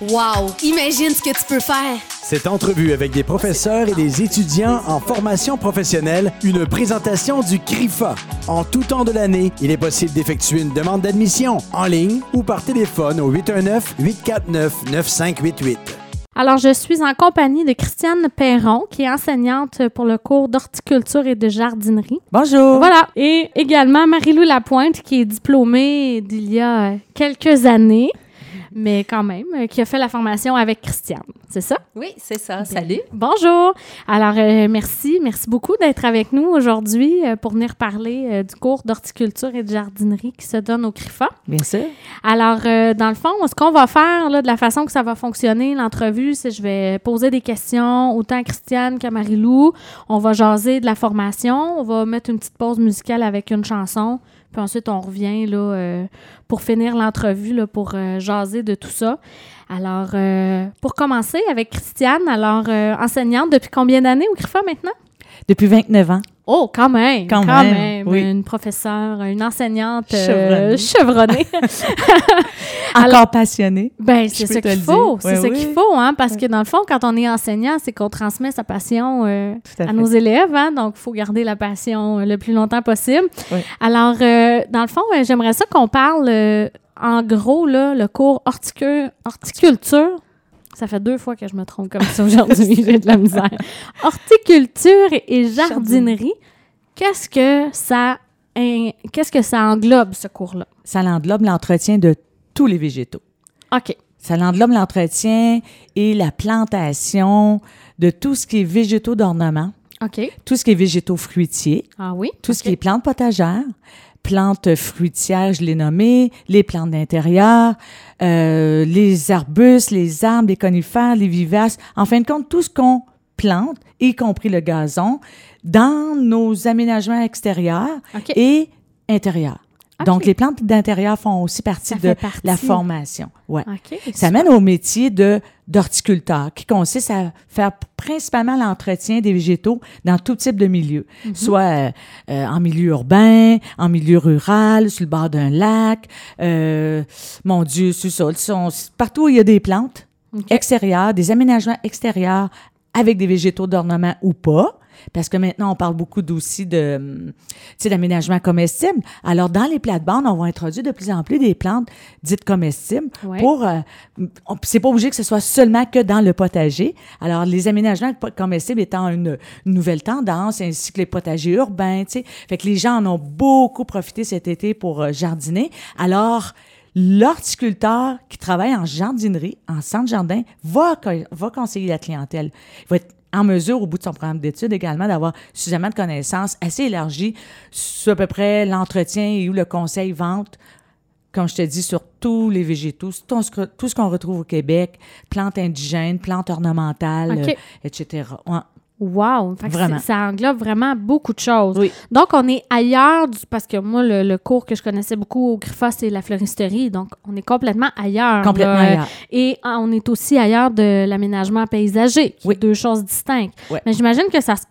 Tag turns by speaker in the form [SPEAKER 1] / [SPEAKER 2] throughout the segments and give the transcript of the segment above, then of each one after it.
[SPEAKER 1] Wow! Imagine ce que tu peux faire!
[SPEAKER 2] Cette entrevue avec des professeurs et des étudiants en formation professionnelle, une présentation du CRIFA. En tout temps de l'année, il est possible d'effectuer une demande d'admission en ligne ou par téléphone au 819-849-9588.
[SPEAKER 3] Alors, je suis en compagnie de Christiane Perron, qui est enseignante pour le cours d'horticulture et de jardinerie.
[SPEAKER 4] Bonjour.
[SPEAKER 3] Voilà. Et également Marie-Lou Lapointe, qui est diplômée d'il y a quelques années mais quand même, euh, qui a fait la formation avec Christiane. C'est ça?
[SPEAKER 5] Oui, c'est ça. Salut.
[SPEAKER 3] Bonjour. Alors, euh, merci. Merci beaucoup d'être avec nous aujourd'hui euh, pour venir parler du cours d'horticulture et de jardinerie qui se donne au CRIFA.
[SPEAKER 4] Bien sûr.
[SPEAKER 3] Alors, dans le fond, ce qu'on va faire, là, de la façon que ça va fonctionner, l'entrevue, c'est je vais poser des questions autant à Christiane qu'à Marie-Lou. On va jaser de la formation. On va mettre une petite pause musicale avec une chanson. Puis ensuite, on revient euh, pour finir l'entrevue, pour euh, jaser de tout ça. Alors, euh, pour commencer avec Christiane, alors enseignante depuis combien d'années au CRIFA maintenant?
[SPEAKER 4] Depuis 29 ans.
[SPEAKER 3] Oh, quand même! Quand, même, Oui. Une professeure, une enseignante euh, chevronnée.
[SPEAKER 4] Encore passionnée.
[SPEAKER 3] Ben, c'est ce qu'il faut. C'est ce qu'il faut, hein, parce que dans le fond, quand on est enseignant, c'est qu'on transmet sa passion euh, à, nos élèves, hein, donc il faut garder la passion euh, le plus longtemps possible. Alors, dans le fond, j'aimerais ça qu'on parle en gros, là, le cours horticulture ça fait deux fois que je me trompe comme ça aujourd'hui. J'ai de la misère. Horticulture et jardinerie. Qu'est-ce que ça qu'est-ce que ça englobe ce cours-là?
[SPEAKER 4] Ça englobe l'entretien de tous les végétaux.
[SPEAKER 3] OK.
[SPEAKER 4] Ça englobe l'entretien et la plantation de tout ce qui est végétaux d'ornement.
[SPEAKER 3] OK.
[SPEAKER 4] Tout ce qui est végétaux fruitiers.
[SPEAKER 3] Ah oui.
[SPEAKER 4] Tout ce qui est plantes potagères plantes fruitières, je l'ai nommé, les plantes d'intérieur, euh, les arbustes, les arbres, les conifères, les vivaces. En fin de compte, tout ce qu'on plante, y compris le gazon, dans nos aménagements extérieurs et intérieurs. Donc, les plantes d'intérieur font aussi partie de la formation. Ouais. ça mène au métier de d'horticulteur, qui consiste à faire principalement l'entretien des végétaux dans tout type de milieu, mhm. soit euh, en milieu urbain, en milieu rural, sur le bord d'un lac, euh, mon Dieu, sur sol, partout où il y a des plantes extérieures, des aménagements extérieurs avec des végétaux d'ornement ou pas. Parce que maintenant, on parle beaucoup aussi de, d'aménagement comestible. Alors, dans les plates-bandes, on va introduire de plus en plus des plantes dites comestibles pour, euh, c'est pas obligé que ce soit seulement que dans le potager. Alors, les aménagements comestibles étant une, nouvelle tendance, ainsi que les potagers urbains, tu sais. Fait que les gens en ont beaucoup profité cet été pour euh, jardiner. Alors, l'horticulteur qui travaille en jardinerie, en centre jardin, va, va conseiller la clientèle. Il va être en mesure, au bout de son programme d'études également, d'avoir suffisamment de connaissances assez élargies sur à peu près l'entretien et ou le conseil vente, comme je te dis, sur tous les végétaux, tout ce qu'on retrouve au Québec, plantes indigènes, plantes ornementales, etc.
[SPEAKER 3] Wow! Ça englobe vraiment beaucoup de choses. Donc, on est ailleurs, du, parce que moi, le, cours que je connaissais beaucoup au GRIFA, c'est la floristerie. Donc, on est complètement ailleurs.
[SPEAKER 4] Complètement ailleurs.
[SPEAKER 3] Et ah, on est aussi ailleurs de l'aménagement paysager, oui. deux choses distinctes. Mais j'imagine que ça, se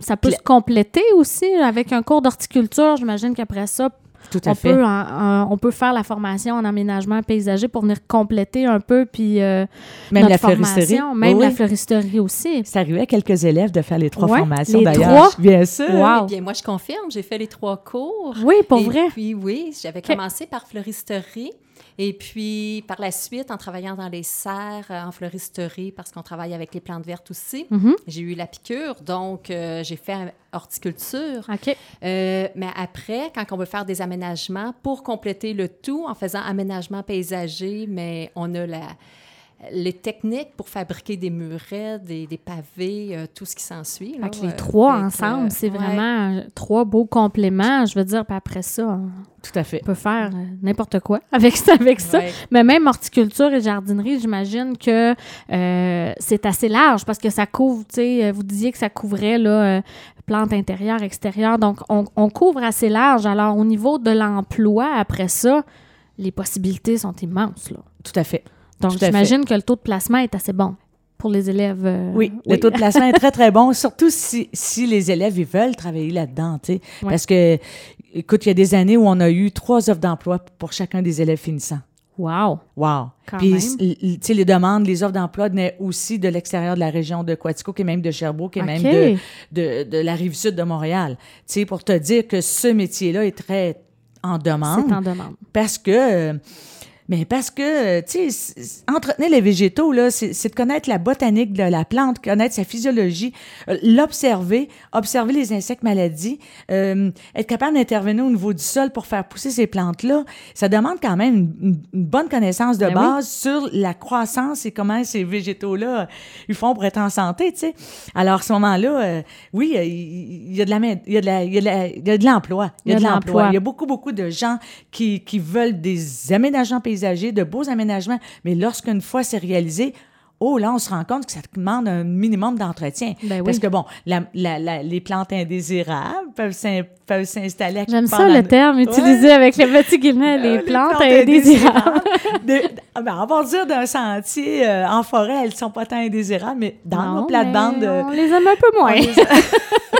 [SPEAKER 3] ça peut se compléter aussi avec un cours d'horticulture. J'imagine qu'après ça,
[SPEAKER 4] tout à
[SPEAKER 3] on
[SPEAKER 4] fait.
[SPEAKER 3] Peut on peut faire la formation en aménagement paysager pour venir compléter un peu, puis euh,
[SPEAKER 4] même la floristerie.
[SPEAKER 3] Même la floristerie aussi.
[SPEAKER 4] Ça arrivait à quelques élèves de faire les trois formations d'ailleurs.
[SPEAKER 3] Bien sûr.
[SPEAKER 5] Wow. bien, moi, je confirme, j'ai fait les trois cours.
[SPEAKER 3] Oui, pour vrai.
[SPEAKER 5] Puis oui, j'avais commencé par floristerie. Et puis, par la suite, en travaillant dans les serres, euh, en floristerie, parce qu'on travaille avec les plantes vertes aussi, mm-hmm. j'ai eu la piqûre, donc euh, j'ai fait horticulture.
[SPEAKER 3] OK.
[SPEAKER 5] Euh, mais après, quand on veut faire des aménagements, pour compléter le tout, en faisant aménagement paysager, mais on a la les techniques pour fabriquer des murets, des, des pavés, euh, tout ce qui s'ensuit.
[SPEAKER 3] Avec les trois ensemble, c'est vraiment trois beaux compléments. Je veux dire, puis après ça,
[SPEAKER 4] tout à fait.
[SPEAKER 3] on peut faire euh, n'importe quoi avec ça. Avec ça. Mais même horticulture et jardinerie, j'imagine que euh, c'est assez large parce que ça couvre, tu sais, vous disiez que ça couvrait là, plantes intérieures, extérieures. Donc, on, on couvre assez large. Alors, au niveau de l'emploi, après ça, les possibilités sont immenses. Là.
[SPEAKER 4] Tout à fait.
[SPEAKER 3] Donc, j'imagine que le taux de placement est assez bon pour les élèves. Euh,
[SPEAKER 4] oui, le taux de placement est très, très bon, surtout si, si les élèves ils veulent travailler là-dedans. Parce que, écoute, il y a des années où on a eu trois offres d'emploi pour chacun des élèves finissants.
[SPEAKER 3] Wow!
[SPEAKER 4] Wow! Puis, tu sais, les demandes, les offres d'emploi venaient aussi de l'extérieur de la région de Quatico, et même de Sherbrooke, et même de, de, de, la rive sud de Montréal. Tu sais, pour te dire que ce métier-là est très en demande.
[SPEAKER 3] C'est en demande.
[SPEAKER 4] Parce que... Euh, mais parce que, tu sais, entretenir les végétaux, là, c'est de connaître la botanique de la plante, connaître sa physiologie, euh, l'observer, observer les insectes maladies, euh, être capable d'intervenir au niveau du sol pour faire pousser ces plantes-là. Ça demande quand même une, bonne connaissance de ben base sur la croissance et comment ces végétaux-là, ils font pour être en santé, tu sais. Alors, à ce moment-là, euh, oui, il y, a de la, il y a de la, il y a de l'emploi. Il y a de l'emploi. Il y a beaucoup, beaucoup de gens qui, qui veulent des aménagements de beaux aménagements, mais lorsqu'une fois c'est réalisé, oh là, on se rend compte que ça demande un minimum d'entretien. Ben Parce que, bon, les plantes indésirables peuvent s'installer.
[SPEAKER 3] J'aime ça le terme utilisé avec les petits guillemets, les, plantes, indésirables.
[SPEAKER 4] Ah, ben, on va dire d'un sentier euh, en forêt, elles ne sont pas tant indésirables, mais dans nos plates-bandes...
[SPEAKER 3] Euh, on les aime un peu moins.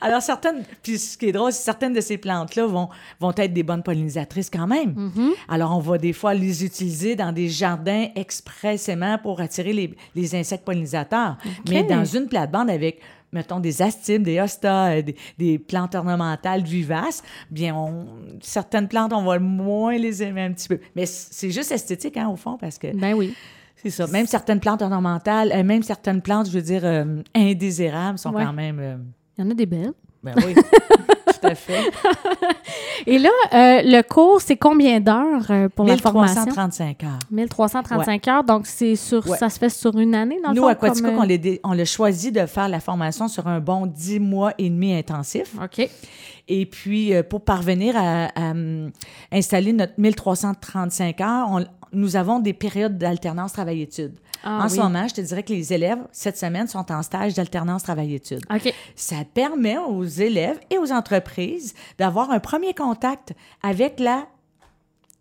[SPEAKER 4] Alors, certaines, puis ce qui est drôle, c'est certaines de ces plantes-là vont, vont être des bonnes pollinisatrices quand même. Mm-hmm. Alors, on va des fois les utiliser dans des jardins expressément pour attirer les, les insectes pollinisateurs. Mais dans une plate-bande avec mettons, des astimes, des hostas, euh, des, des, plantes ornementales vivaces, bien, on, certaines plantes, on va moins les aimer un petit peu. Mais c'est juste esthétique, hein, au fond, parce que...
[SPEAKER 3] Ben oui.
[SPEAKER 4] C'est ça. Même certaines plantes ornementales, euh, même certaines plantes, je veux dire, euh, indésirables, sont quand même...
[SPEAKER 3] Il y en a des belles.
[SPEAKER 4] Ben oui, tout à fait.
[SPEAKER 3] Et là, euh, le cours, c'est combien d'heures euh, pour la formation?
[SPEAKER 4] 1335 heures.
[SPEAKER 3] 1335 heures, donc c'est sur, ça se fait sur une année, dans le
[SPEAKER 4] Nous,
[SPEAKER 3] fond,
[SPEAKER 4] à Quatico, euh, on, a choisi de faire la formation sur un bon 10 mois et demi intensif.
[SPEAKER 3] OK.
[SPEAKER 4] Et puis, pour parvenir à, installer notre 1335 heures, nous avons des périodes d'alternance travail-études. Ah en ce moment, je te dirais que les élèves, cette semaine, sont en stage d'alternance travail-études. Ça permet aux élèves et aux entreprises d'avoir un premier contact avec la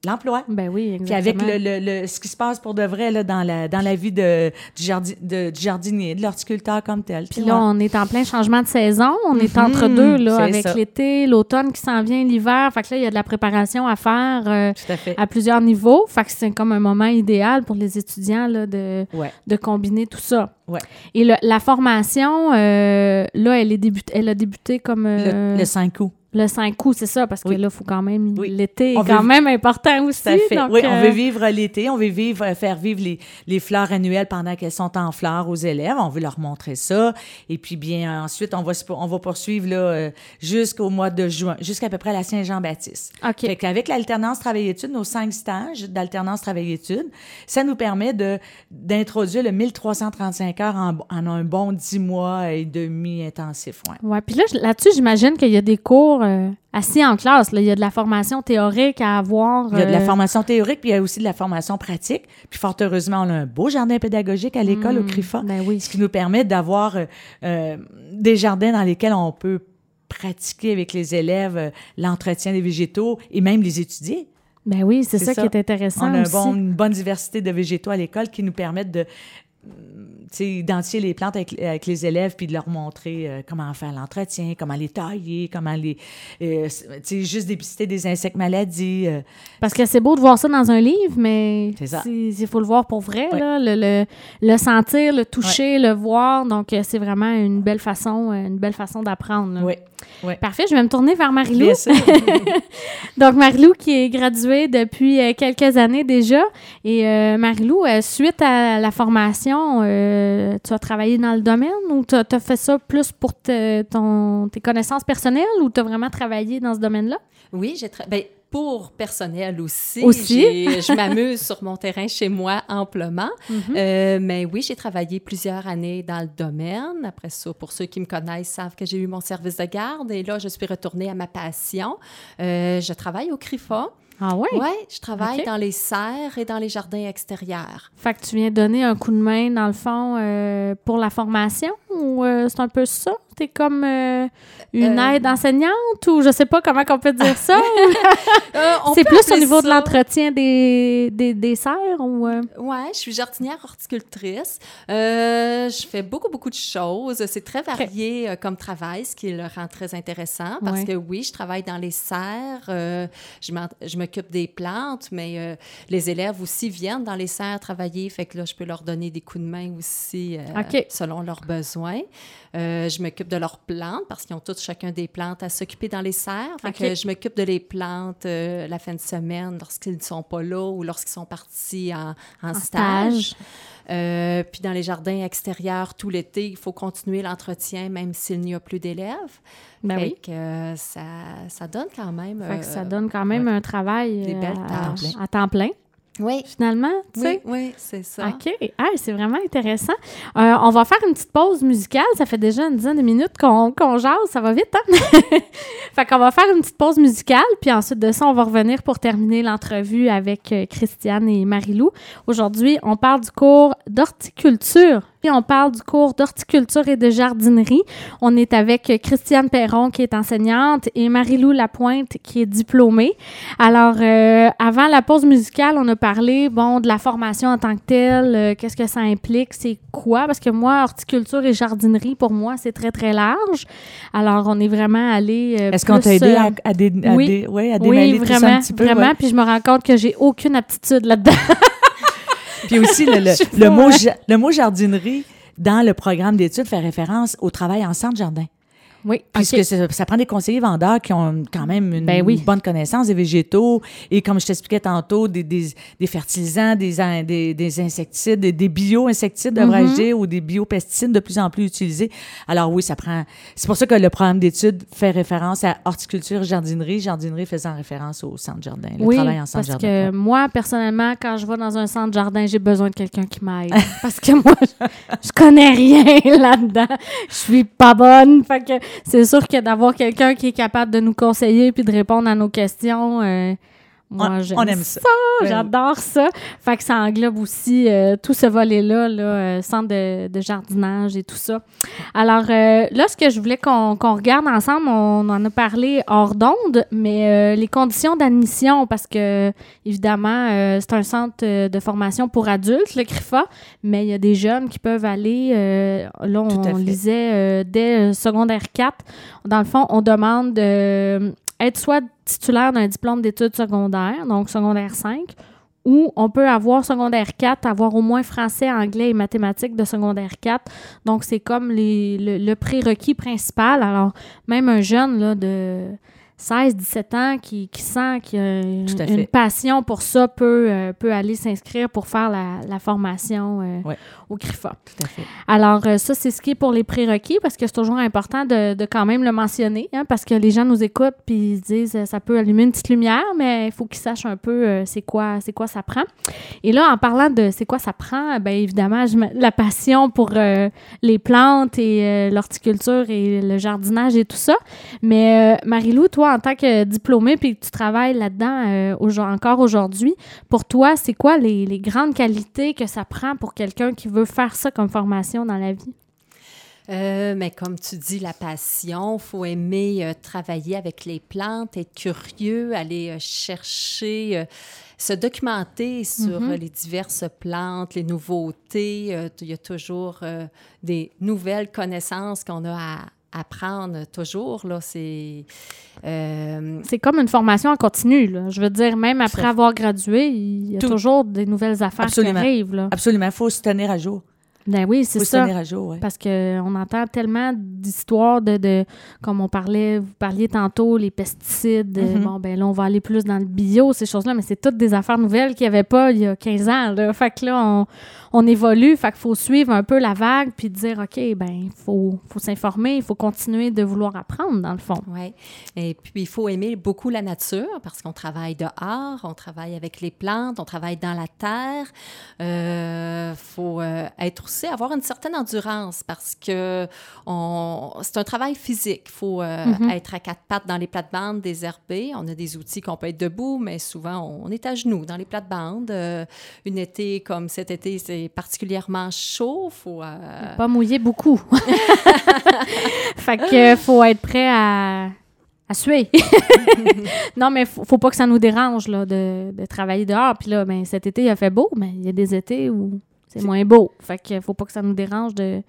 [SPEAKER 4] l'emploi.
[SPEAKER 3] Ben oui, exactement.
[SPEAKER 4] Puis avec le, le, ce qui se passe pour de vrai là, dans, la, dans la vie de, du, jardi, de, du jardinier, de l'horticulteur comme tel.
[SPEAKER 3] Puis là, on est en plein changement de saison. On est entre mhm, deux, là, avec l'été, l'automne qui s'en vient, l'hiver. Fait que là, il y a de la préparation à faire euh, à, plusieurs niveaux. Fait que c'est comme un moment idéal pour les étudiants là, de, de combiner tout ça.
[SPEAKER 4] Ouais.
[SPEAKER 3] Et la formation, euh, là, elle, est début, elle a débuté comme...
[SPEAKER 4] Euh, le, le 5 août.
[SPEAKER 3] Le 5 août, c'est ça, parce que là, il faut quand même. L'été est quand même important aussi.
[SPEAKER 4] Ça fait. oui, on veut euh, vivre l'été, on veut vivre, euh, faire vivre les, les fleurs annuelles pendant qu'elles sont en fleurs aux élèves. On veut leur montrer ça. Et puis, bien, ensuite, on va, on va poursuivre là, euh, jusqu'au mois de juin, jusqu'à peu près la Saint-Jean-Baptiste.
[SPEAKER 3] OK.
[SPEAKER 4] Fait qu'avec l'alternance travail-études, nos cinq stages d'alternance travail-études, ça nous permet de, d'introduire le 1335 heures en, en, un bon 10 mois et demi intensif.
[SPEAKER 3] Ouais. ouais. Puis là, là-dessus, j'imagine qu'il y a des cours euh, assis en classe. Là. Il y a de la formation théorique à avoir.
[SPEAKER 4] Il y a de la euh, formation théorique, puis il y a aussi de la formation pratique. Puis fort heureusement, on a un beau jardin pédagogique à l'école au CRIFA,
[SPEAKER 3] ben oui.
[SPEAKER 4] ce qui nous permet d'avoir euh, des jardins dans lesquels on peut pratiquer avec les élèves l'entretien des végétaux et même les étudier.
[SPEAKER 3] Ben oui, c'est ça, qui est intéressant.
[SPEAKER 4] On a une bonne diversité de végétaux à l'école qui nous permettent de, identifier les plantes avec, les élèves puis de leur montrer euh, comment faire l'entretien, comment les tailler, comment les. Euh, juste dépister des insectes maladies. Euh.
[SPEAKER 3] Parce que c'est beau de voir ça dans un livre, mais il faut le voir pour vrai, là, le, le, sentir, le toucher, le voir. Donc, c'est vraiment une belle façon, une belle façon d'apprendre.
[SPEAKER 4] Oui.
[SPEAKER 3] Parfait, je vais me tourner vers Marilou. Donc, Marilou qui est graduée depuis quelques années déjà. Et Marilou, suite à la formation, euh, tu as travaillé dans le domaine ou tu as, fait ça plus pour ton, tes connaissances personnelles ou tu as vraiment travaillé dans ce domaine-là?
[SPEAKER 5] Oui, j'ai travaillé. Ben, pour personnel aussi.
[SPEAKER 3] Aussi.
[SPEAKER 5] je m'amuse sur mon terrain chez moi amplement. Mhm. Euh, mais oui, j'ai travaillé plusieurs années dans le domaine. Après ça, pour ceux qui me connaissent, savent que j'ai eu mon service de garde. Et là, je suis retournée à ma passion. Euh, je travaille au CRIFA.
[SPEAKER 3] Ah oui?
[SPEAKER 5] Oui, je travaille dans les serres et dans les jardins extérieurs.
[SPEAKER 3] Fait que tu viens donner un coup de main, dans le fond, euh, pour la formation ou euh, c'est un peu ça? Tu es comme euh, une aide enseignante ou je sais pas comment on peut dire ça? c'est plus au niveau de l'entretien des, des, des, serres ou...
[SPEAKER 5] Oui, je suis jardinière horticultrice. je fais beaucoup, beaucoup de choses. C'est très varié comme travail, ce qui le rend très intéressant parce que oui, je travaille dans les serres, je m'occupe des plantes, mais les élèves aussi viennent dans les serres travailler, fait que là, je peux leur donner des coups de main aussi euh, selon leurs besoins. Euh, je m'occupe de leurs plantes parce qu'ils ont tous chacun des plantes à s'occuper dans les serres. Fait que je m'occupe de les plantes euh, la fin de semaine lorsqu'ils ne sont pas là ou lorsqu'ils sont partis en, stage. puis dans les jardins extérieurs tout l'été, il faut continuer l'entretien même s'il n'y a plus d'élèves. Ben oui. que ça, ça, donne quand même.
[SPEAKER 3] ça donne quand même un travail
[SPEAKER 5] des belles tâches.
[SPEAKER 3] à temps plein.
[SPEAKER 5] Oui.
[SPEAKER 3] Finalement, tu sais?
[SPEAKER 5] Oui, c'est ça.
[SPEAKER 3] OK. Ah, c'est vraiment intéressant. Euh, on va faire une petite pause musicale. Ça fait déjà une dizaine de minutes qu'on jase. Ça va vite, hein? fait qu'on va faire une petite pause musicale. Puis ensuite de ça, on va revenir pour terminer l'entrevue avec euh, Christiane et Marie-Lou. Aujourd'hui, on parle du cours d'horticulture on parle du cours d'horticulture et de jardinerie. On est avec Christiane Perron, qui est enseignante, et Marie-Lou Lapointe, qui est diplômée. Alors, euh, avant la pause musicale, on a parlé, bon, de la formation en tant que telle, euh, qu'est-ce que ça implique, c'est quoi? Parce que moi, horticulture et jardinerie, pour moi, c'est très, très large. Alors, on est vraiment allé euh,
[SPEAKER 4] Est-ce qu'on t'a aidé à, à,
[SPEAKER 3] oui,
[SPEAKER 4] à
[SPEAKER 3] oui, vraiment, ça un petit peu? vraiment. Puis je me rends compte que j'ai aucune aptitude là-dedans.
[SPEAKER 4] Puis aussi, le, le, mot, le mot jardinerie dans le programme d'études fait référence au travail en centre jardin.
[SPEAKER 3] Oui.
[SPEAKER 4] Puisque ça, prend des conseillers vendeurs qui ont quand même une ben bonne connaissance des végétaux et, comme je t'expliquais tantôt, des, des, des fertilisants, des, des, des, insecticides, des, bio-insecticides, devrais-je mm-hmm. dire, ou des biopesticides de plus en plus utilisés. Alors oui, ça prend... C'est pour ça que le programme d'études fait référence à horticulture, jardinerie, jardinerie faisant référence au centre jardin, le travail en centre
[SPEAKER 3] jardin. parce que moi, personnellement, quand je vais dans un centre jardin, j'ai besoin de quelqu'un qui m'aide. parce que moi, je, je connais rien là-dedans. Je suis pas bonne. Fait que c'est sûr que d'avoir quelqu'un qui est capable de nous conseiller puis de répondre à nos questions, euh, moi, aime ça. J'adore ça. Fait que ça englobe aussi euh, tout ce volet-là, là, euh, centre de, jardinage et tout ça. Alors, là, ce que je voulais qu'on regarde ensemble, on en a parlé hors d'onde, mais les conditions d'admission, parce que, évidemment, c'est un centre de formation pour adultes, le CRIFA, mais il y a des jeunes qui peuvent aller, là, on, lisait dès secondaire 4. Dans le fond, on demande d'être soit titulaire d'un diplôme d'études secondaires, donc secondaire 5, ou on peut avoir secondaire 4, avoir au moins français, anglais et mathématiques de secondaire 4. Donc, c'est comme le, le prérequis principal. Alors, même un jeune là, de 16, 17 ans qui, qui sent qu'il a une, passion pour ça peut, euh, peut aller s'inscrire pour faire la, la formation euh, au CRIFA.
[SPEAKER 4] Tout à fait.
[SPEAKER 3] Alors, euh, ça, c'est ce qui est pour les prérequis parce que c'est toujours important de, de, quand même le mentionner hein, parce que les gens nous écoutent puis ils se disent ça peut allumer une petite lumière, mais il faut qu'ils sachent un peu c'est quoi, c'est quoi ça prend. Et là, en parlant de c'est quoi ça prend, bien évidemment, la passion pour les plantes et l'horticulture et le jardinage et tout ça. Mais Marie-Lou, toi, en tant que diplômé puis que tu travailles là-dedans euh, encore aujourd'hui, pour toi, c'est quoi les, les, grandes qualités que ça prend pour quelqu'un qui veut faire ça comme formation dans la vie?
[SPEAKER 5] Euh, mais comme tu dis, la passion, il faut aimer euh, travailler avec les plantes, être curieux, aller chercher, se documenter sur mm-hmm. les diverses plantes, les nouveautés. Il y a toujours des nouvelles connaissances qu'on a à, apprendre toujours. Là, c'est,
[SPEAKER 3] euh, c'est comme une formation en continu. Là. Je veux dire, même après avoir gradué, il y a toujours des nouvelles affaires qui arrivent. Là.
[SPEAKER 4] Absolument. Il faut se tenir à jour.
[SPEAKER 3] Ben oui, c'est ça. À jour, Parce qu'on entend tellement d'histoires de, de, comme on parlait, vous parliez tantôt, les pesticides. Mm-hmm. Bon, ben là, on va aller plus dans le bio, ces choses-là, mais c'est toutes des affaires nouvelles qu'il n'y avait pas il y a 15 ans. Là. Fait que là, on, on évolue, fait qu'il faut suivre un peu la vague puis dire, OK, ben il faut, faut s'informer, il faut continuer de vouloir apprendre, dans le fond.
[SPEAKER 5] Oui. Et puis, il faut aimer beaucoup la nature parce qu'on travaille dehors, on travaille avec les plantes, on travaille dans la terre. Euh, faut euh, être aussi, avoir une certaine endurance parce que c'est un travail physique. Il faut euh, mm-hmm. être à quatre pattes dans les plates-bandes désherbées. On a des outils qu'on peut être debout, mais souvent, on est à genoux dans les plates-bandes. une été comme cet été, c'est particulièrement chaud. faut...
[SPEAKER 3] Pas mouiller beaucoup. fait que faut être prêt à à suer. non, mais faut, faut pas que ça nous dérange là, de, de travailler dehors. Puis là, ben, cet été, il a fait beau, mais il y a des étés où c'est moins beau. Fait que faut pas que ça nous dérange de,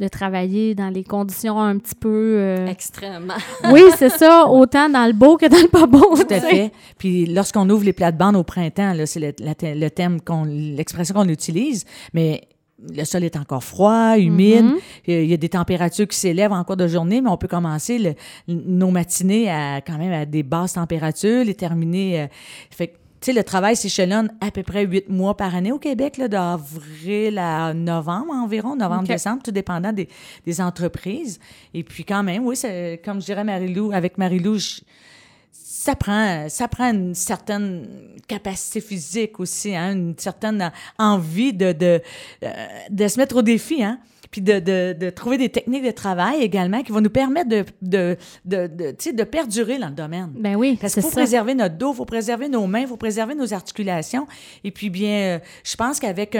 [SPEAKER 3] de travailler dans les conditions un petit peu...
[SPEAKER 5] Euh, Extrêmement.
[SPEAKER 3] oui, c'est ça, autant dans le beau que dans le pas beau.
[SPEAKER 4] Tout à fait. Puis lorsqu'on ouvre les plates-bandes au printemps, là, c'est le, le, thème, qu'on, l'expression qu'on utilise, mais le sol est encore froid, humide. Mhm. Il y a des températures qui s'élèvent en cours de journée, mais on peut commencer nos matinées à quand même à des basses températures, les terminer. Euh, fait sais, le travail s'échelonne à peu près huit mois par année au Québec, d'avril à novembre environ, novembre-décembre, tout dépendant des, des, entreprises. Et puis quand même, oui, comme je dirais Marie-Lou, avec Marie-Lou, ça prend, ça prend une certaine capacité physique aussi, hein, une certaine envie de, de, euh, de se mettre au défi. Hein puis de, de, de, trouver des techniques de travail également qui vont nous permettre de, de, de, de, de perdurer dans le domaine.
[SPEAKER 3] Ben oui,
[SPEAKER 4] Parce qu'il faut préserver notre dos, il faut préserver nos mains, il faut préserver nos articulations. Et puis, bien, euh, je pense qu'avec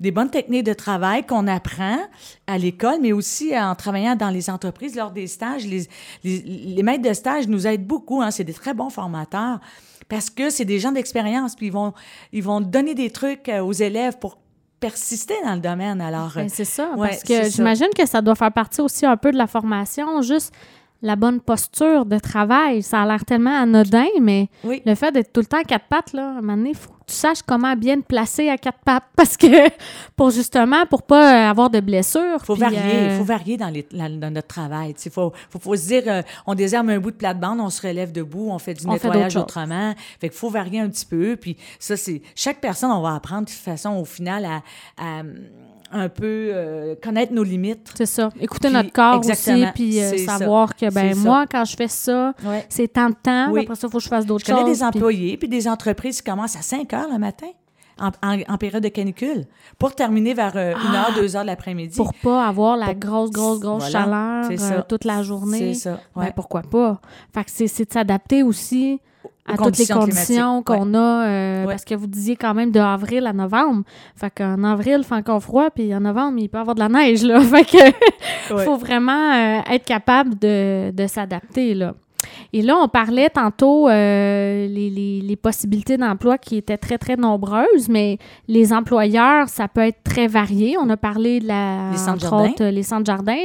[SPEAKER 4] des bonnes techniques de travail qu'on apprend à l'école, mais aussi en travaillant dans les entreprises lors des stages, les, les, les maîtres de stage nous aident beaucoup. Hein, c'est des très bons formateurs parce que c'est des gens d'expérience, puis ils vont, ils vont donner des trucs euh, aux élèves pour persister dans le domaine. Alors,
[SPEAKER 3] ben, c'est ça, parce que j'imagine que ça doit faire partie aussi un peu de la formation, juste la bonne posture de travail. Ça a l'air tellement anodin, mais le fait d'être tout le temps à quatre pattes, là, à un moment donné, il faut tu saches comment bien te placer à quatre pattes parce que pour justement pour pas avoir de blessures.
[SPEAKER 4] Faut varier, il euh, faut varier dans, les, dans notre travail. Il faut, faut, faut, se dire, euh, on désarme un bout de plate-bande, on se relève debout, on fait du nettoyage autrement. Fait qu'il faut varier un petit peu. Puis ça, c'est chaque personne, on va apprendre de toute façon au final à, un peu euh, connaître nos limites.
[SPEAKER 3] C'est ça. Écouter notre corps aussi, puis savoir que, ben moi, quand je fais ça, c'est tant de temps. Après ça, il faut que je fasse d'autres choses.
[SPEAKER 4] Je connais des employés, puis des entreprises qui commencent à 5 le matin. En, période de canicule, pour terminer vers euh, une heure, ah! deux heures de l'après-midi.
[SPEAKER 3] Pour pas avoir la grosse, grosse, grosse chaleur euh, toute la journée. C'est ça. Ben, pourquoi pas? Fait que c'est de s'adapter aussi à toutes les conditions qu'on a. Euh, parce que vous disiez quand même de avril à novembre. Fait qu'en avril, il fait encore froid, puis en novembre, il peut y avoir de la neige, là. Fait que faut vraiment être capable de, de s'adapter, là. Et là, on parlait tantôt euh, les, les, possibilités d'emploi qui étaient très, très nombreuses, mais les employeurs, ça peut être très varié. On a parlé de la,
[SPEAKER 4] les centres jardins,
[SPEAKER 3] les centres jardins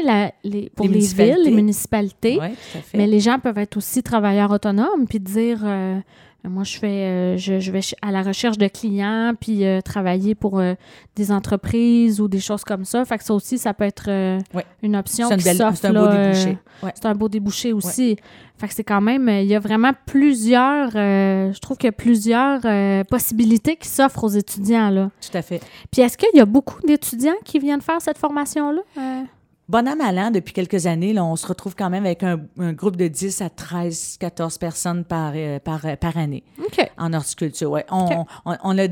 [SPEAKER 3] les, pour les, villes, les municipalités. Mais les gens peuvent être aussi travailleurs autonomes, puis dire... Euh, moi, je fais, euh, je, je, vais à la recherche de clients, puis travailler pour des entreprises ou des choses comme ça. Fait que ça aussi, ça peut être une option.
[SPEAKER 4] C'est un, beau débouché.
[SPEAKER 3] C'est un beau débouché aussi. Fait que c'est quand même, il y a vraiment plusieurs, euh, je trouve qu'il y a plusieurs euh, possibilités qui s'offrent aux étudiants. Là.
[SPEAKER 4] Tout à fait.
[SPEAKER 3] Puis est-ce qu'il y a beaucoup d'étudiants qui viennent faire cette formation-là? Euh?
[SPEAKER 4] Bon an, mal an, depuis quelques années, là, on se retrouve quand même avec un, groupe de 10 à 13, 14 personnes par, par, par année en horticulture. Ouais. On, on, on, a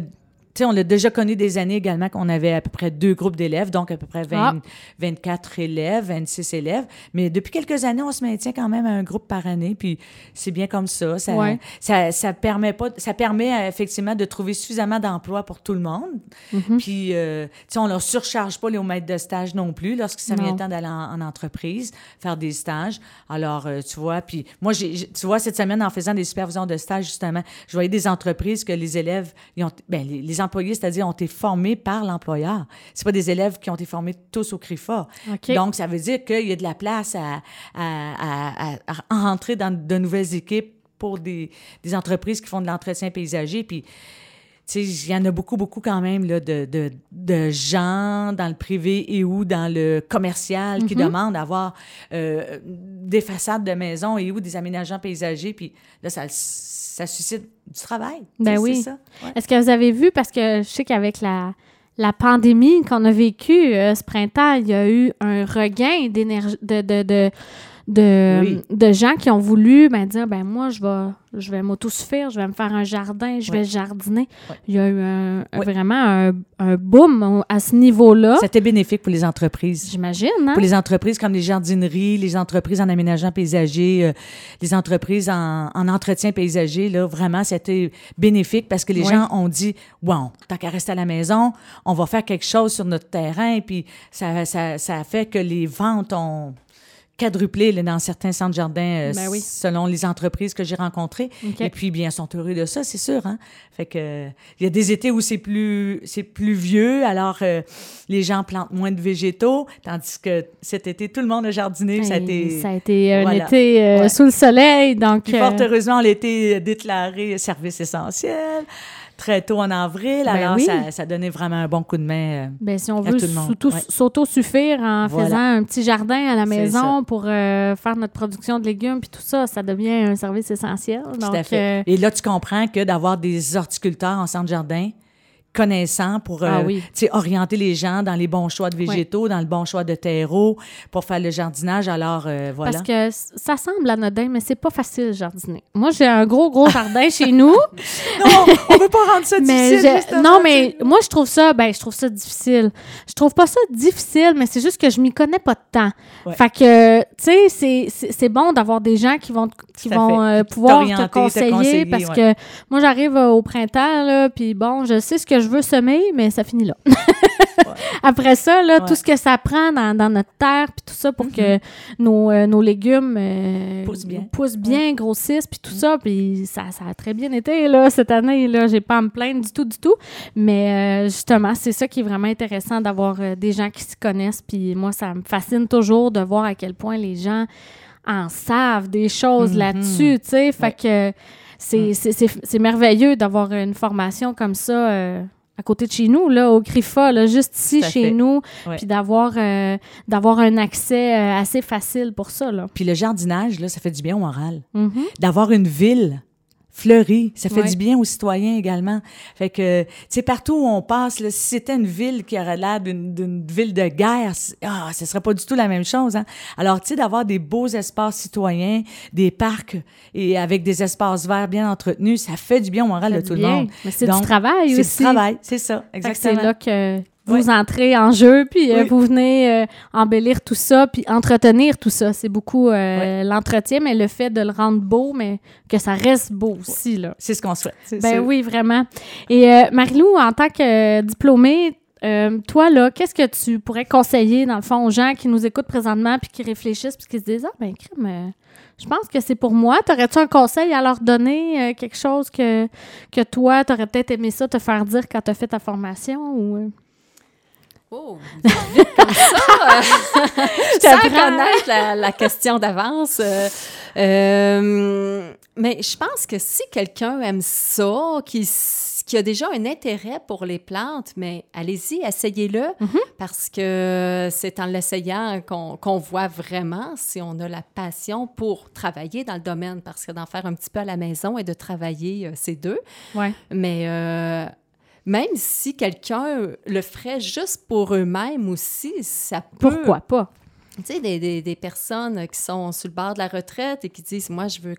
[SPEAKER 4] on a déjà connu des années également qu'on avait à peu près deux groupes d'élèves, donc à peu près 24 ah. élèves, 26 élèves. Mais depuis quelques années, on se maintient quand même à un groupe par année, puis c'est bien comme ça. Ça, ça, permet pas, ça permet euh, effectivement de trouver suffisamment d'emplois pour tout le monde. Mm-hmm. Puis, euh, on ne leur surcharge pas les maîtres de stage non plus lorsque ça vient le temps d'aller en, entreprise, faire des stages. Alors, euh, tu vois, puis moi, tu vois, cette semaine, en faisant des supervisions de stage, justement, je voyais des entreprises que les élèves, ils ont, ben, les, les employés, c'est-à-dire ont été formés par l'employeur. C'est pas des élèves qui ont été formés tous au CRIFA. Donc, ça veut dire qu'il y a de la place à, à, rentrer dans de nouvelles équipes pour des, des entreprises qui font de l'entretien paysager. Puis, il y en a beaucoup, beaucoup quand même là, de, de, de, gens dans le privé et ou dans le commercial qui mhm. demandent d'avoir euh, des façades de maison et ou des aménagements paysagers. Puis là, ça, ça suscite du travail.
[SPEAKER 3] Ben oui. Est-ce que vous avez vu, parce que je sais qu'avec la, la pandémie qu'on a vécue euh, ce printemps, il y a eu un regain d'énergie, de, de, de de, de gens qui ont voulu ben, dire ben moi, je vais, je vais m'autosuffire, je vais me faire un jardin, je vais jardiner. Il y a eu un, vraiment un, un, boom à ce niveau-là.
[SPEAKER 4] C'était bénéfique pour les entreprises.
[SPEAKER 3] J'imagine. Hein?
[SPEAKER 4] Pour les entreprises comme les jardineries, les entreprises en aménagement paysager, euh, les entreprises en, en, entretien paysager, là, vraiment, c'était bénéfique parce que les gens ont dit Bon, tant qu'à rester à la maison, on va faire quelque chose sur notre terrain. Puis ça, ça, ça a fait que les ventes ont quadruplé dans certains centres jardins euh, ben selon les entreprises que j'ai rencontrées. Et puis, bien, ils sont heureux de ça, c'est sûr. Hein? Fait que il y a des étés où c'est plus c'est plus vieux, alors euh, les gens plantent moins de végétaux, tandis que cet été, tout le monde a jardiné. ça a été,
[SPEAKER 3] ça a été un été euh, sous le soleil. Donc,
[SPEAKER 4] puis, fort heureusement, l'été déclaré service essentiel très tôt en avril. Ben alors, ça, ça, donnait vraiment un bon coup de main euh,
[SPEAKER 3] ben, si on veut s'auto-suffire en faisant un petit jardin à la maison pour euh, faire notre production de légumes, puis tout ça, ça devient un service essentiel.
[SPEAKER 4] Tout à fait. Euh, Et là, tu comprends que d'avoir des horticulteurs en centre jardin, connaissant pour ah euh, orienter les gens dans les bons choix de végétaux, dans le bon choix de terreau pour faire le jardinage. Alors, euh, voilà.
[SPEAKER 3] Parce que ça semble anodin, mais c'est pas facile de jardiner. Moi, j'ai un gros, gros jardin chez nous.
[SPEAKER 4] Non, on veut pas rendre ça difficile.
[SPEAKER 3] non, mais moi, je trouve ça, ben, je trouve ça difficile. Je trouve pas ça difficile, mais c'est juste que je m'y connais pas de temps. Fait que, tu sais, c'est bon d'avoir des gens qui vont, qui vont euh, pouvoir te conseiller, parce que moi, j'arrive au printemps, là, puis bon, je sais ce que je veux semer, mais ça finit là. Après ça, là, tout ce que ça prend dans, notre terre, puis tout ça pour que mm-hmm. nos, euh, nos légumes euh, poussent bien, grossissent, puis tout ça, puis ça, ça a très bien été là, cette année. Là, j'ai pas à me plaindre du tout, du tout. Mais euh, justement, c'est ça qui est vraiment intéressant d'avoir des gens qui se connaissent. Puis moi, ça me fascine toujours de voir à quel point les gens en savent des choses mm-hmm. là-dessus, tu sais. Fait que c'est merveilleux d'avoir une formation comme ça à côté de chez nous, là, au CRIFA, là, juste ici chez nous, puis d'avoir euh, d'avoir un accès euh, assez facile pour ça. Là.
[SPEAKER 4] Puis le jardinage, là, ça fait du bien au moral. Mm-hmm. D'avoir une ville fleurie. Ça fait du bien aux citoyens également. Fait que, tu sais, partout où on passe, là, si c'était une ville qui aurait l'air d'une ville de guerre, ah, ce serait pas du tout la même chose. Hein? Alors, tu sais, d'avoir des beaux espaces citoyens, des parcs et avec des espaces verts bien entretenus, ça fait du bien au moral de tout le monde.
[SPEAKER 3] c'est du travail aussi.
[SPEAKER 4] C'est du travail, c'est ça, exactement.
[SPEAKER 3] C'est là que vous entrez en jeu, puis euh, vous venez euh, embellir tout ça, puis entretenir tout ça. C'est beaucoup euh, l'entretien, mais le fait de le rendre beau, mais que ça reste beau aussi. là.
[SPEAKER 4] C'est ce qu'on souhaite.
[SPEAKER 3] Ben oui, vraiment. Et Marilou, en tant que diplômée, toi, là, qu'est-ce que tu pourrais conseiller, dans le fond, aux gens qui nous écoutent présentement puis qui réfléchissent puis qui se disent Ah, ben, crème, je pense que c'est pour moi. T'aurais-tu un conseil à leur donner, quelque chose que, que toi, t'aurais peut-être aimé ça te faire dire quand tu as fait ta formation ou.
[SPEAKER 5] Oh, vite comme ça! Sans connaître la, la question d'avance. Euh, euh, mais je pense que si quelqu'un aime ça, qui, qui a déjà un intérêt pour les plantes, mais allez-y, essayez-le, mm-hmm. parce que c'est en l'essayant qu'on voit vraiment si on a la passion pour travailler dans le domaine, parce que d'en faire un petit peu à la maison et de travailler, euh, c'est deux.
[SPEAKER 3] Ouais.
[SPEAKER 5] Mais même si quelqu'un le ferait juste pour eux-mêmes aussi, ça
[SPEAKER 3] peut... Pourquoi pas?
[SPEAKER 5] Tu sais, des, des, des, personnes qui sont sur le bord de la retraite et qui disent, moi, je veux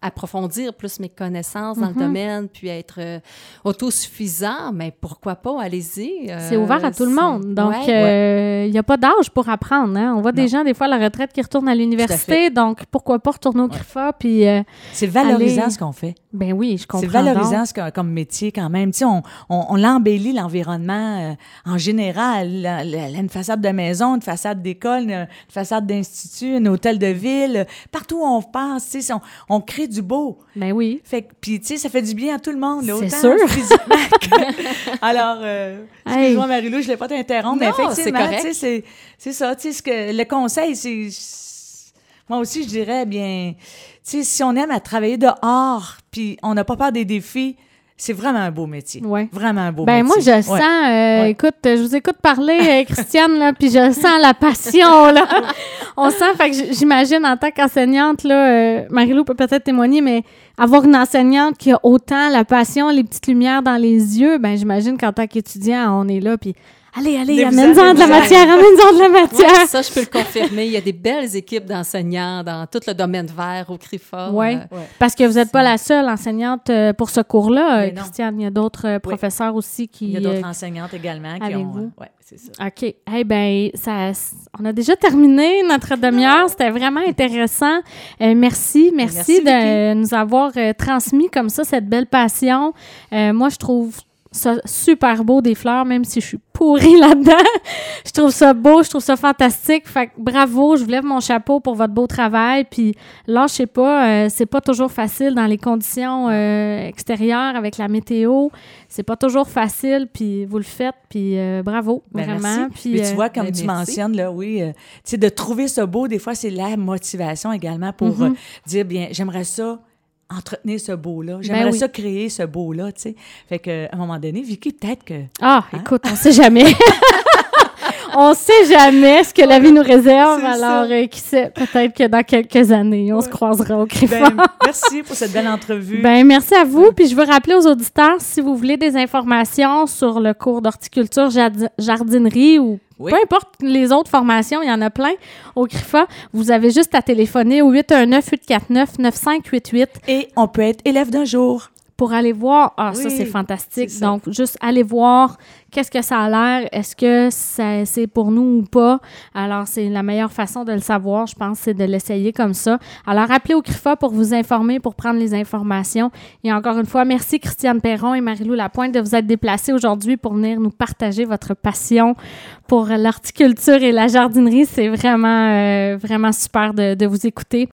[SPEAKER 5] approfondir plus mes connaissances dans le mhm. domaine, puis être euh, autosuffisant, mais pourquoi pas, allez-y.
[SPEAKER 3] Euh, c'est ouvert à tout le monde. Donc, il n'y euh, a pas d'âge pour apprendre. Hein? On voit des gens, des fois, à la retraite qui retournent à l'université, donc pourquoi pas retourner au CRIFA, puis
[SPEAKER 4] C'est valorisant ce qu'on fait.
[SPEAKER 3] Ben oui, je comprends.
[SPEAKER 4] C'est valorisant comme métier quand même. Tu sais, on, on, on l'embellit l'environnement en général. une façade de maison, une façade d'école, une façade d'institut, un hôtel de ville. Partout où on passe, tu sais, on, on crée du beau.
[SPEAKER 3] Ben oui.
[SPEAKER 4] Fait puis tu sais, ça fait du bien à tout le monde,
[SPEAKER 3] C'est sûr.
[SPEAKER 4] Alors, euh, excuse-moi, Marie-Lou, je ne l'ai pas t'interrompre, mais effectivement, tu sais, c'est ça, tu sais, ce que, le conseil, c'est, moi aussi, je dirais, bien, tu sais, si on aime à travailler dehors, puis on n'a pas peur des défis, c'est vraiment un beau métier.
[SPEAKER 3] Ouais.
[SPEAKER 4] Vraiment un beau
[SPEAKER 3] ben,
[SPEAKER 4] métier.
[SPEAKER 3] moi, je sens, euh, écoute, je vous écoute parler, euh, Christiane, là, puis je sens la passion, là. On sent, fait que j'imagine en tant qu'enseignante, là, euh, Marie-Lou peut peut-être témoigner, mais avoir une enseignante qui a autant la passion, les petites lumières dans les yeux, ben j'imagine qu'en tant qu'étudiant, on est là, puis Allez, allez, amène-en de la matière, amène-en de la matière.
[SPEAKER 5] ça, je peux le confirmer. Il y a des belles équipes d'enseignants dans tout le domaine vert au CRIFA.
[SPEAKER 3] Oui, euh, parce que vous n'êtes pas la seule enseignante euh, pour ce cours-là, Christiane. Il y a d'autres professeurs aussi qui...
[SPEAKER 4] Il y a d'autres enseignantes également qui ont...
[SPEAKER 3] Vous. c'est ça. OK. Eh bien, ça, on a déjà terminé notre demi-heure. C'était vraiment intéressant. merci, merci, de nous avoir transmis comme ça cette belle passion. moi, je trouve ça super beau des fleurs, même si je suis pourrie là-dedans. je trouve ça beau, je trouve ça fantastique. Fait que bravo, je vous lève mon chapeau pour votre beau travail. Puis là, je sais pas, euh, c'est pas toujours facile dans les conditions euh, extérieures avec la météo. C'est pas toujours facile, puis vous le faites, puis euh, bravo, ben, vraiment.
[SPEAKER 4] Puis, tu vois, comme ben, tu mentionnes, là, oui, tu sais, de trouver ce beau, des fois, c'est la motivation également pour mm-hmm. dire, bien, j'aimerais ça entretenir ce beau-là. Ben J'aimerais ça créer ce beau-là, tu sais. Fait qu'à un moment donné, Vicky, peut-être que...
[SPEAKER 3] Ah, hein? écoute, on sait jamais. on sait jamais ce que la vie nous réserve. Alors, euh, qui sait, peut-être que dans quelques années, on se croisera au.
[SPEAKER 4] Ben, merci pour cette belle entrevue.
[SPEAKER 3] Ben, merci à vous. Puis je veux rappeler aux auditeurs, si vous voulez des informations sur le cours d'horticulture jardinerie ou peu importe les autres formations, il y en a plein au CRIFA. Vous avez juste à téléphoner au 819-849-9588.
[SPEAKER 4] Et on peut être élève d'un jour
[SPEAKER 3] pour aller voir. Ah, ça, c'est fantastique. Donc, juste aller voir qu'est-ce que ça a l'air, est-ce que c'est pour nous ou pas. Alors, c'est la meilleure façon de le savoir, je pense, c'est de l'essayer comme ça. Alors, appelez au CRIFA pour vous informer, pour prendre les informations. Et encore une fois, merci Christiane Perron et Marie-Lou Lapointe de vous être déplacés aujourd'hui pour venir nous partager votre passion pour l'horticulture et la jardinerie. C'est vraiment, euh, vraiment super de, de, vous écouter.